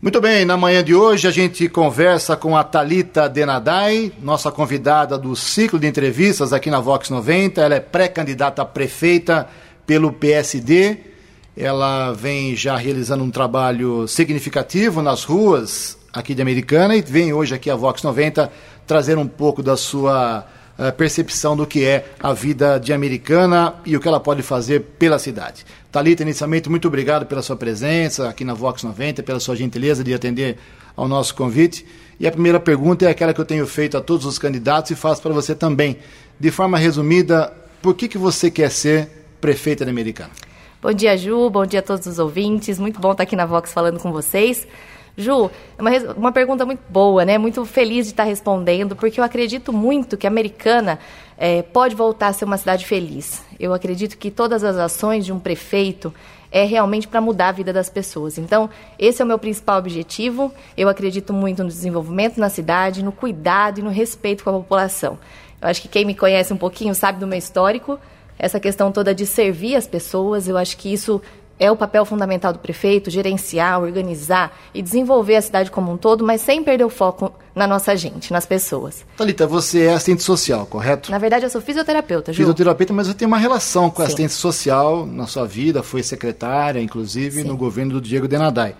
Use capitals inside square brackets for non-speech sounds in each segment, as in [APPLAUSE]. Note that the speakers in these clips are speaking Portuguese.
Muito bem, na manhã de hoje a gente conversa com a Talita Denadai, nossa convidada do ciclo de entrevistas aqui na Vox 90. Ela é pré-candidata a prefeita pelo PSD. Ela vem já realizando um trabalho significativo nas ruas aqui de Americana e vem hoje aqui a Vox 90 trazer um pouco da sua uh, percepção do que é a vida de Americana e o que ela pode fazer pela cidade. Talita, inicialmente, muito obrigado pela sua presença aqui na Vox 90, pela sua gentileza de atender ao nosso convite. E a primeira pergunta é aquela que eu tenho feito a todos os candidatos e faço para você também. De forma resumida, por que, que você quer ser prefeita da Americana? Bom dia, Ju. Bom dia a todos os ouvintes. Muito bom estar aqui na Vox falando com vocês. Ju, é uma, uma pergunta muito boa, né? Muito feliz de estar respondendo, porque eu acredito muito que a Americana é, pode voltar a ser uma cidade feliz. Eu acredito que todas as ações de um prefeito é realmente para mudar a vida das pessoas. Então, esse é o meu principal objetivo. Eu acredito muito no desenvolvimento na cidade, no cuidado e no respeito com a população. Eu acho que quem me conhece um pouquinho sabe do meu histórico. Essa questão toda de servir as pessoas, eu acho que isso é o papel fundamental do prefeito, gerenciar, organizar e desenvolver a cidade como um todo, mas sem perder o foco na nossa gente, nas pessoas. Thalita, você é assistente social, correto? Na verdade, eu sou fisioterapeuta, Ju. Fisioterapeuta, mas você tem uma relação com a assistência social na sua vida, foi secretária, inclusive, Sim. no governo do Diego Denadai.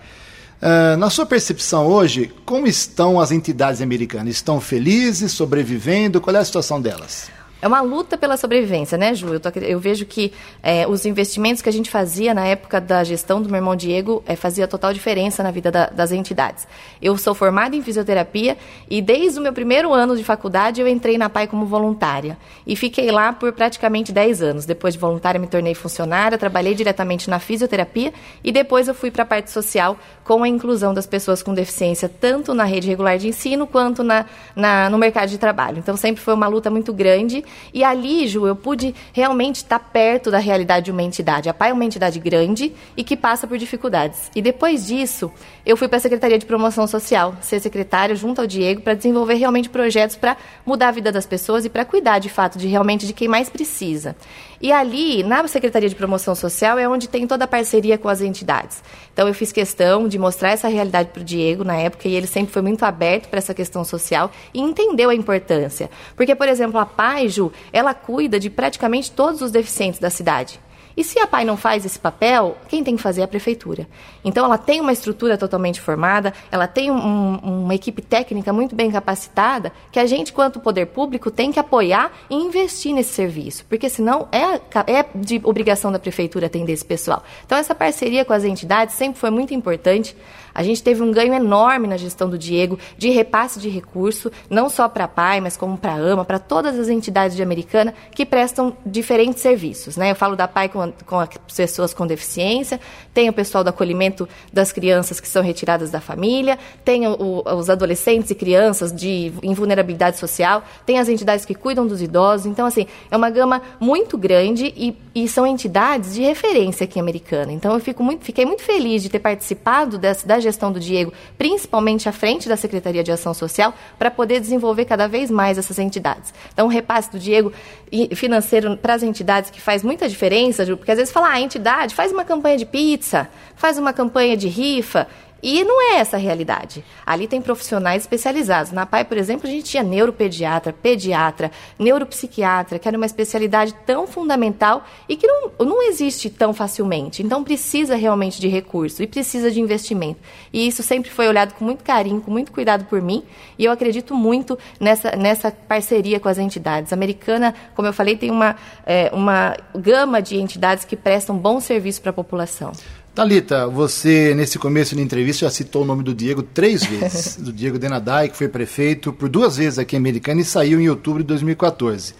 Uh, na sua percepção hoje, como estão as entidades americanas? Estão felizes, sobrevivendo? Qual é a situação delas? É uma luta pela sobrevivência, né, Ju? Eu, tô, eu vejo que é, os investimentos que a gente fazia na época da gestão do meu irmão Diego é, fazia total diferença na vida da, das entidades. Eu sou formada em fisioterapia e desde o meu primeiro ano de faculdade eu entrei na PAI como voluntária. E fiquei lá por praticamente 10 anos. Depois de voluntária me tornei funcionária, trabalhei diretamente na fisioterapia e depois eu fui para a parte social com a inclusão das pessoas com deficiência, tanto na rede regular de ensino quanto na, na no mercado de trabalho. Então sempre foi uma luta muito grande e ali, Ju, eu pude realmente estar perto da realidade de uma entidade. A PAI é uma entidade grande e que passa por dificuldades. E depois disso, eu fui para a Secretaria de Promoção Social, ser secretária junto ao Diego, para desenvolver realmente projetos para mudar a vida das pessoas e para cuidar, de fato, de realmente de quem mais precisa. E ali, na Secretaria de Promoção Social, é onde tem toda a parceria com as entidades. Então, eu fiz questão de mostrar essa realidade para o Diego na época, e ele sempre foi muito aberto para essa questão social e entendeu a importância. Porque, por exemplo, a PAIJU, ela cuida de praticamente todos os deficientes da cidade. E se a PAI não faz esse papel, quem tem que fazer é a prefeitura. Então, ela tem uma estrutura totalmente formada, ela tem um, uma equipe técnica muito bem capacitada, que a gente, quanto poder público, tem que apoiar e investir nesse serviço, porque senão é, é de obrigação da prefeitura atender esse pessoal. Então, essa parceria com as entidades sempre foi muito importante. A gente teve um ganho enorme na gestão do Diego de repasse de recurso, não só para a PAI, mas como para a AMA, para todas as entidades de Americana que prestam diferentes serviços. Né? Eu falo da PAI com, com as pessoas com deficiência, tem o pessoal do acolhimento das crianças que são retiradas da família, tem o, os adolescentes e crianças de invulnerabilidade social, tem as entidades que cuidam dos idosos. Então, assim, é uma gama muito grande e, e são entidades de referência aqui Americana. Então, eu fico muito, fiquei muito feliz de ter participado dessa, da gestão do Diego, principalmente à frente da Secretaria de Ação Social, para poder desenvolver cada vez mais essas entidades. Então, o repasse do Diego financeiro para as entidades que faz muita diferença, porque às vezes fala, ah, a entidade faz uma campanha de pizza, faz uma campanha de rifa, e não é essa a realidade. Ali tem profissionais especializados. Na PAI, por exemplo, a gente tinha neuropediatra, pediatra, neuropsiquiatra, que era uma especialidade tão fundamental e que não, não existe tão facilmente. Então precisa realmente de recurso e precisa de investimento. E isso sempre foi olhado com muito carinho, com muito cuidado por mim. E eu acredito muito nessa, nessa parceria com as entidades. A americana, como eu falei, tem uma, é, uma gama de entidades que prestam bom serviço para a população. Talita, você nesse começo da entrevista já citou o nome do Diego três vezes, [LAUGHS] do Diego Denadai, que foi prefeito por duas vezes aqui em Americana e saiu em outubro de 2014. Uh,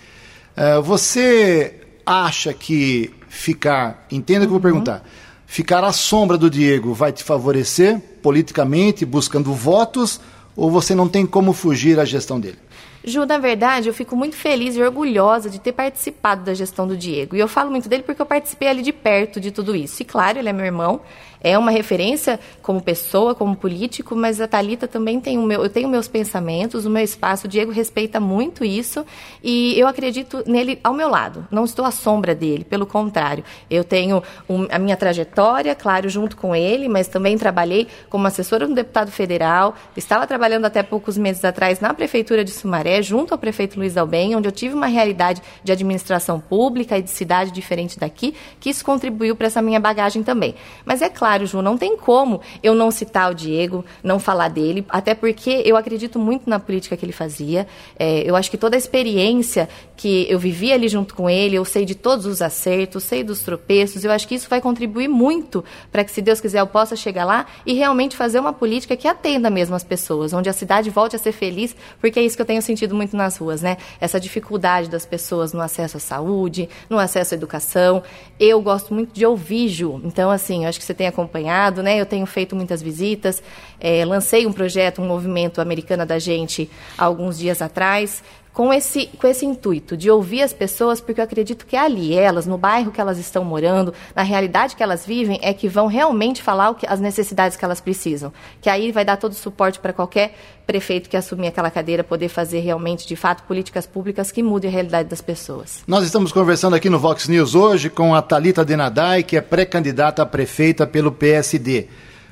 eh, você acha que ficar, entenda o que eu vou perguntar, ficar à sombra do Diego vai te favorecer politicamente, buscando votos, ou você não tem como fugir à gestão dele? Ju, na verdade, eu fico muito feliz e orgulhosa de ter participado da gestão do Diego. E eu falo muito dele porque eu participei ali de perto de tudo isso. E claro, ele é meu irmão. É uma referência como pessoa, como político, mas a Talita também tem o meu, eu tenho meus pensamentos, o meu espaço. O Diego respeita muito isso e eu acredito nele ao meu lado. Não estou à sombra dele, pelo contrário. Eu tenho um, a minha trajetória, claro, junto com ele, mas também trabalhei como assessora do deputado federal. Estava trabalhando até poucos meses atrás na prefeitura de Sumaré, junto ao prefeito Luiz Albem, onde eu tive uma realidade de administração pública e de cidade diferente daqui, que isso contribuiu para essa minha bagagem também. Mas é claro, Ju, não tem como eu não citar o Diego, não falar dele, até porque eu acredito muito na política que ele fazia. É, eu acho que toda a experiência que eu vivi ali junto com ele, eu sei de todos os acertos, sei dos tropeços, eu acho que isso vai contribuir muito para que, se Deus quiser, eu possa chegar lá e realmente fazer uma política que atenda mesmo as pessoas, onde a cidade volte a ser feliz, porque é isso que eu tenho sentido muito nas ruas, né? Essa dificuldade das pessoas no acesso à saúde, no acesso à educação. Eu gosto muito de ouvir, Ju. Então, assim, eu acho que você tem acompanhado, né? Eu tenho feito muitas visitas. É, lancei um projeto, um movimento americana da gente alguns dias atrás, com esse, com esse intuito de ouvir as pessoas, porque eu acredito que é ali, elas, no bairro que elas estão morando, na realidade que elas vivem, é que vão realmente falar que, as necessidades que elas precisam. Que aí vai dar todo o suporte para qualquer prefeito que assumir aquela cadeira poder fazer realmente, de fato, políticas públicas que mudem a realidade das pessoas. Nós estamos conversando aqui no Vox News hoje com a Talita Denadai, que é pré-candidata a prefeita pelo PSD.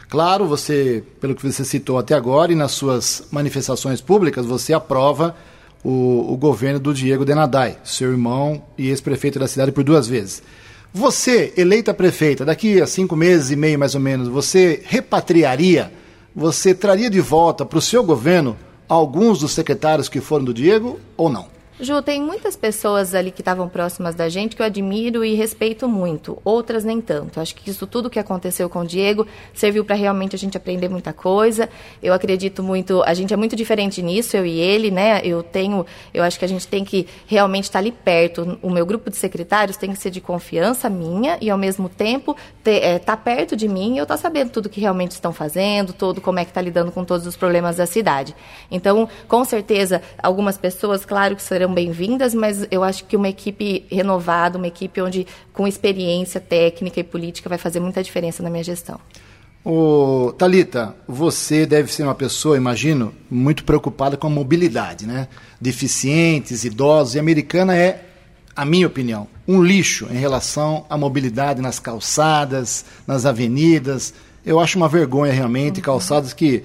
Claro, você, pelo que você citou até agora e nas suas manifestações públicas, você aprova o, o governo do Diego Denadai, seu irmão e ex-prefeito da cidade por duas vezes. Você, eleita prefeita, daqui a cinco meses e meio mais ou menos, você repatriaria, você traria de volta para o seu governo alguns dos secretários que foram do Diego ou não? Ju, tem muitas pessoas ali que estavam próximas da gente que eu admiro e respeito muito, outras nem tanto. Acho que isso tudo que aconteceu com o Diego serviu para realmente a gente aprender muita coisa. Eu acredito muito, a gente é muito diferente nisso, eu e ele, né? Eu tenho, eu acho que a gente tem que realmente estar tá ali perto. O meu grupo de secretários tem que ser de confiança minha e ao mesmo tempo estar é, tá perto de mim e eu estar tá sabendo tudo que realmente estão fazendo, todo como é que está lidando com todos os problemas da cidade. Então, com certeza, algumas pessoas, claro que serão bem-vindas, mas eu acho que uma equipe renovada, uma equipe onde com experiência técnica e política vai fazer muita diferença na minha gestão. O Talita, você deve ser uma pessoa, imagino, muito preocupada com a mobilidade, né? Deficientes, idosos, e a americana é, a minha opinião, um lixo em relação à mobilidade nas calçadas, nas avenidas. Eu acho uma vergonha realmente, uhum. calçadas que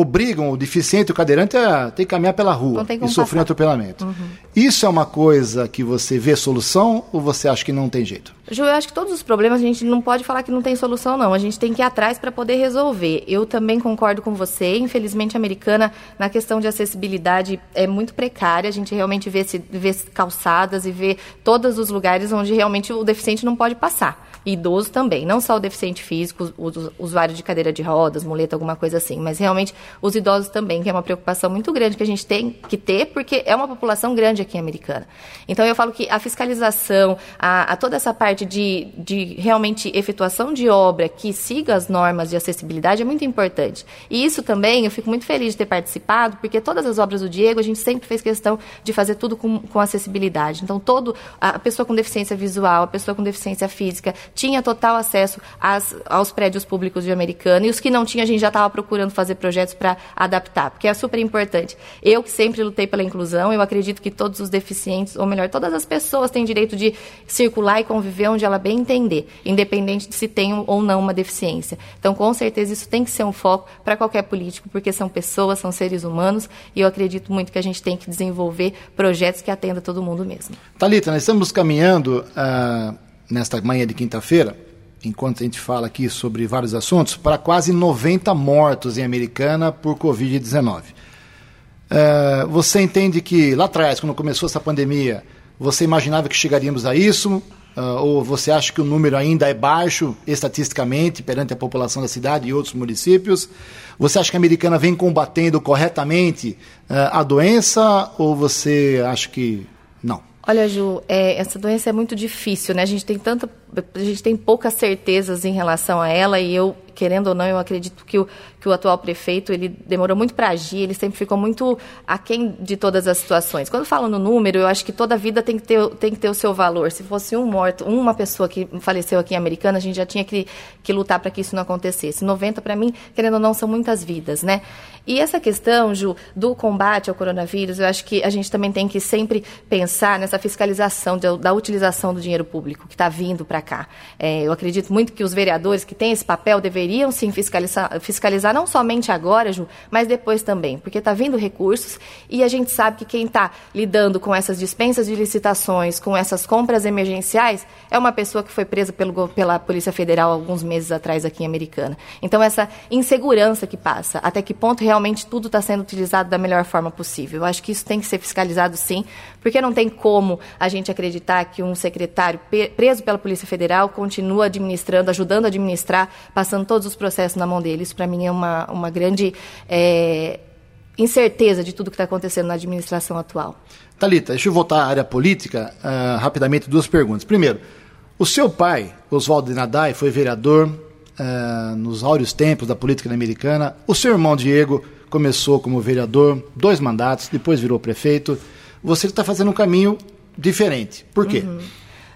obrigam o deficiente, o cadeirante, a ter que caminhar pela rua e sofrer um atropelamento. Uhum. Isso é uma coisa que você vê solução ou você acha que não tem jeito? Ju, eu acho que todos os problemas a gente não pode falar que não tem solução, não. A gente tem que ir atrás para poder resolver. Eu também concordo com você. Infelizmente, a americana, na questão de acessibilidade, é muito precária. A gente realmente vê, se, vê calçadas e vê todos os lugares onde realmente o deficiente não pode passar idoso também, não só o deficiente físico, o usuário de cadeira de rodas, muleta, alguma coisa assim, mas realmente os idosos também, que é uma preocupação muito grande que a gente tem que ter, porque é uma população grande aqui em Americana. Então eu falo que a fiscalização, a, a toda essa parte de, de realmente efetuação de obra que siga as normas de acessibilidade é muito importante. E isso também, eu fico muito feliz de ter participado, porque todas as obras do Diego, a gente sempre fez questão de fazer tudo com, com acessibilidade. Então, todo a pessoa com deficiência visual, a pessoa com deficiência física, tinha total acesso às, aos prédios públicos de Americana e os que não tinha a gente já estava procurando fazer projetos para adaptar, porque é super importante. Eu que sempre lutei pela inclusão, eu acredito que todos os deficientes, ou melhor, todas as pessoas têm direito de circular e conviver onde ela bem entender, independente de se tem ou não uma deficiência. Então, com certeza, isso tem que ser um foco para qualquer político, porque são pessoas, são seres humanos, e eu acredito muito que a gente tem que desenvolver projetos que atendam todo mundo mesmo. Talita, nós estamos caminhando. Uh nesta manhã de quinta-feira, enquanto a gente fala aqui sobre vários assuntos, para quase 90 mortos em Americana por Covid-19. É, você entende que lá atrás, quando começou essa pandemia, você imaginava que chegaríamos a isso? Uh, ou você acha que o número ainda é baixo estatisticamente perante a população da cidade e outros municípios? Você acha que a americana vem combatendo corretamente uh, a doença ou você acha que? Olha, Ju, é, essa doença é muito difícil, né? A gente tem tanta, a gente tem poucas certezas em relação a ela e eu querendo ou não, eu acredito que o, que o atual prefeito ele demorou muito para agir, ele sempre ficou muito aquém de todas as situações. Quando falo no número, eu acho que toda vida tem que ter, tem que ter o seu valor. Se fosse um morto, uma pessoa que faleceu aqui em Americana, a gente já tinha que, que lutar para que isso não acontecesse. 90, para mim, querendo ou não, são muitas vidas, né? E essa questão, Ju, do combate ao coronavírus, eu acho que a gente também tem que sempre pensar nessa fiscalização de, da utilização do dinheiro público que está vindo para cá. É, eu acredito muito que os vereadores que têm esse papel deveriam sim fiscalizar, fiscalizar não somente agora, Ju, mas depois também, porque está vindo recursos e a gente sabe que quem está lidando com essas dispensas de licitações, com essas compras emergenciais, é uma pessoa que foi presa pelo, pela Polícia Federal alguns meses atrás aqui em Americana. Então, essa insegurança que passa, até que ponto realmente tudo está sendo utilizado da melhor forma possível. Eu acho que isso tem que ser fiscalizado sim, porque não tem como a gente acreditar que um secretário preso pela Polícia Federal continua administrando, ajudando a administrar, passando todos os processos na mão dele. Isso, para mim, é uma, uma grande é, incerteza de tudo que está acontecendo na administração atual. Talita, deixa eu voltar à área política. Uh, rapidamente, duas perguntas. Primeiro, o seu pai, Oswaldo Nadai, foi vereador uh, nos áureos tempos da política americana. O seu irmão Diego começou como vereador, dois mandatos, depois virou prefeito. Você está fazendo um caminho diferente. Por quê? Uhum.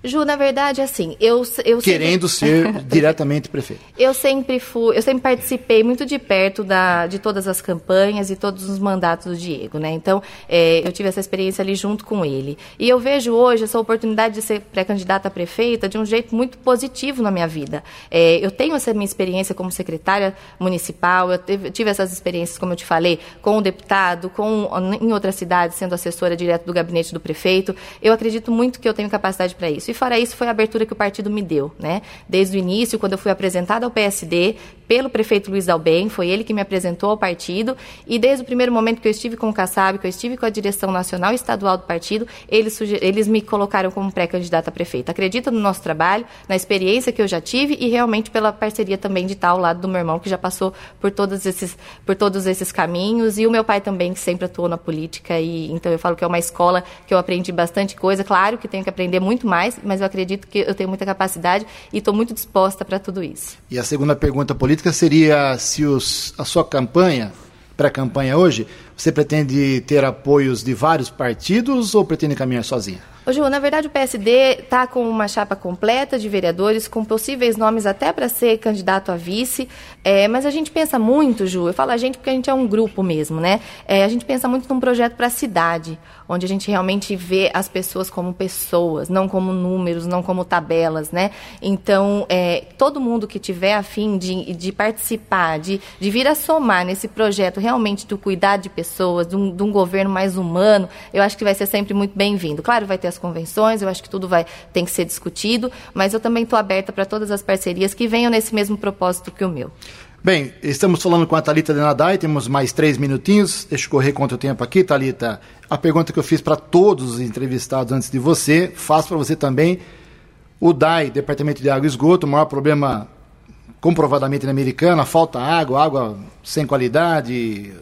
Ju, na verdade, assim, eu, eu querendo sempre... ser [LAUGHS] diretamente prefeito. Eu sempre fui, eu sempre participei muito de perto da, de todas as campanhas e todos os mandatos do Diego, né? Então, é, eu tive essa experiência ali junto com ele. E eu vejo hoje essa oportunidade de ser pré-candidata a prefeita de um jeito muito positivo na minha vida. É, eu tenho essa minha experiência como secretária municipal, eu tive, tive essas experiências, como eu te falei, com o deputado, com em outras cidades, sendo assessora direto do gabinete do prefeito. Eu acredito muito que eu tenho capacidade para isso. E fora isso, foi a abertura que o partido me deu, né? Desde o início, quando eu fui apresentada ao PSD pelo prefeito Luiz Albem, foi ele que me apresentou ao partido, e desde o primeiro momento que eu estive com o Kassab, que eu estive com a direção nacional e estadual do partido, eles, eles me colocaram como pré-candidata a prefeita. Acredita no nosso trabalho, na experiência que eu já tive e realmente pela parceria também de estar ao lado do meu irmão, que já passou por todos esses, por todos esses caminhos, e o meu pai também, que sempre atuou na política, e então eu falo que é uma escola que eu aprendi bastante coisa, claro que tenho que aprender muito mais, mas eu acredito que eu tenho muita capacidade e estou muito disposta para tudo isso. E a segunda pergunta política seria se os, a sua campanha, pré-campanha hoje, você pretende ter apoios de vários partidos ou pretende caminhar sozinha? Ô, Ju, na verdade o PSD está com uma chapa completa de vereadores, com possíveis nomes até para ser candidato a vice, é, mas a gente pensa muito, Ju, eu falo a gente porque a gente é um grupo mesmo, né? É, a gente pensa muito num projeto para a cidade, onde a gente realmente vê as pessoas como pessoas, não como números, não como tabelas, né? Então, é, todo mundo que tiver afim de, de participar, de, de vir a somar nesse projeto realmente do cuidado de pessoas, de um, de um governo mais humano, eu acho que vai ser sempre muito bem-vindo. Claro, vai ter as convenções, eu acho que tudo vai tem que ser discutido, mas eu também estou aberta para todas as parcerias que venham nesse mesmo propósito que o meu. Bem, estamos falando com a Thalita Denadai, temos mais três minutinhos. Deixa eu correr quanto tempo aqui, Thalita. A pergunta que eu fiz para todos os entrevistados antes de você, faço para você também. O DAI, Departamento de Água e Esgoto, o maior problema comprovadamente na americana, falta água, água sem qualidade,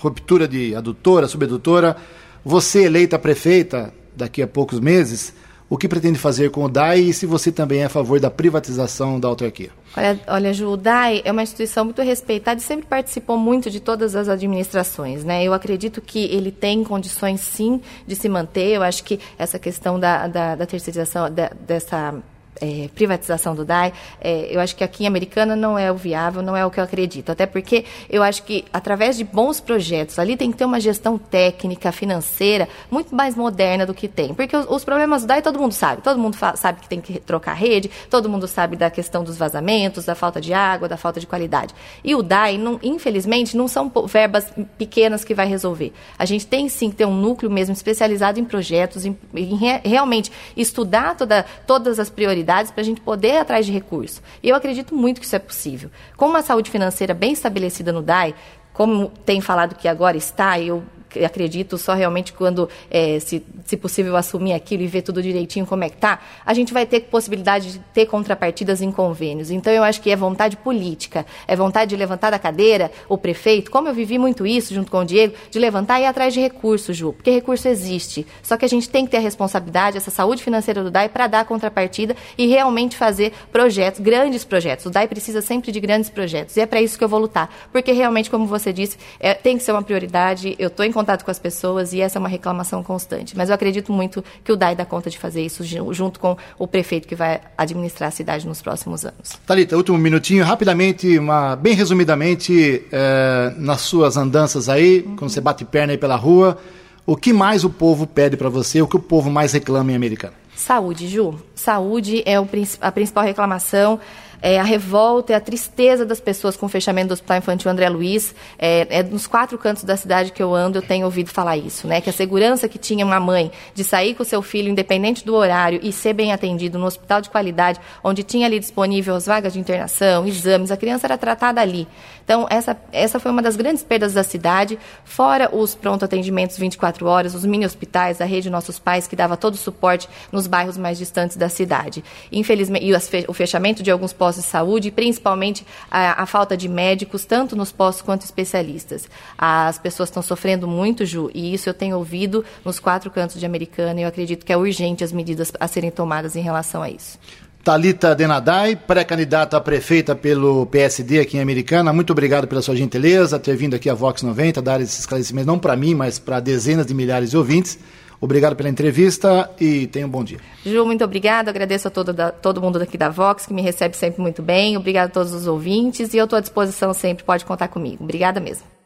ruptura de adutora, subadutora. Você eleita prefeita, daqui a poucos meses, o que pretende fazer com o DAI e se você também é a favor da privatização da autarquia. Olha, olha Ju, o DAI é uma instituição muito respeitada e sempre participou muito de todas as administrações. Né? Eu acredito que ele tem condições, sim, de se manter. Eu acho que essa questão da, da, da terceirização, da, dessa é, privatização do DAI, é, eu acho que aqui em Americana não é o viável, não é o que eu acredito. Até porque eu acho que através de bons projetos, ali tem que ter uma gestão técnica, financeira, muito mais moderna do que tem. Porque os, os problemas do DAI todo mundo sabe. Todo mundo sabe que tem que trocar rede, todo mundo sabe da questão dos vazamentos, da falta de água, da falta de qualidade. E o DAI, não, infelizmente, não são verbas pequenas que vai resolver. A gente tem sim que ter um núcleo mesmo especializado em projetos, em, em re, realmente estudar toda, todas as prioridades para a gente poder ir atrás de recursos. E eu acredito muito que isso é possível. Com uma saúde financeira bem estabelecida no DAI, como tem falado que agora está, eu acredito só realmente quando, é, se, se possível, assumir aquilo e ver tudo direitinho como é que tá, a gente vai ter possibilidade de ter contrapartidas em convênios. Então, eu acho que é vontade política, é vontade de levantar da cadeira o prefeito, como eu vivi muito isso junto com o Diego, de levantar e ir atrás de recursos, Ju, porque recurso existe. Só que a gente tem que ter a responsabilidade, essa saúde financeira do DAI para dar a contrapartida e realmente fazer projetos, grandes projetos. O DAI precisa sempre de grandes projetos e é para isso que eu vou lutar, porque realmente, como você disse, é, tem que ser uma prioridade. Eu estou em contato com as pessoas e essa é uma reclamação constante. Mas eu acredito muito que o DAI dá conta de fazer isso junto com o prefeito que vai administrar a cidade nos próximos anos. Talita, último minutinho, rapidamente, uma, bem resumidamente, é, nas suas andanças aí, uhum. quando você bate perna aí pela rua, o que mais o povo pede para você, o que o povo mais reclama em Americana? Saúde, Ju. Saúde é a principal reclamação é, a revolta e a tristeza das pessoas com o fechamento do Hospital Infantil André Luiz. É, é, nos quatro cantos da cidade que eu ando, eu tenho ouvido falar isso, né? Que a segurança que tinha uma mãe de sair com seu filho, independente do horário, e ser bem atendido no hospital de qualidade, onde tinha ali disponível as vagas de internação, exames, a criança era tratada ali. Então, essa, essa foi uma das grandes perdas da cidade, fora os pronto atendimentos 24 horas, os mini hospitais, a rede Nossos Pais, que dava todo o suporte nos bairros mais distantes da cidade. Infelizmente, e o fechamento de alguns postos postos de saúde, principalmente a, a, falta de médicos, tanto nos postos quanto especialistas. As pessoas estão sofrendo muito, Ju, e isso eu tenho ouvido nos quatro cantos de Americana, e eu acredito que é urgente as medidas a serem tomadas em relação a isso. Talita Denadai, pré-candidata a prefeita pelo PSD aqui em Americana. Muito obrigado pela sua gentileza, ter vindo aqui a Vox 90, dar esse esclarecimento não para mim, mas para dezenas de milhares de ouvintes. Obrigado pela entrevista e tenha um bom dia. Ju, muito obrigado. Agradeço a todo, da, todo mundo daqui da Vox, que me recebe sempre muito bem. Obrigado a todos os ouvintes e eu estou à disposição sempre. Pode contar comigo. Obrigada mesmo.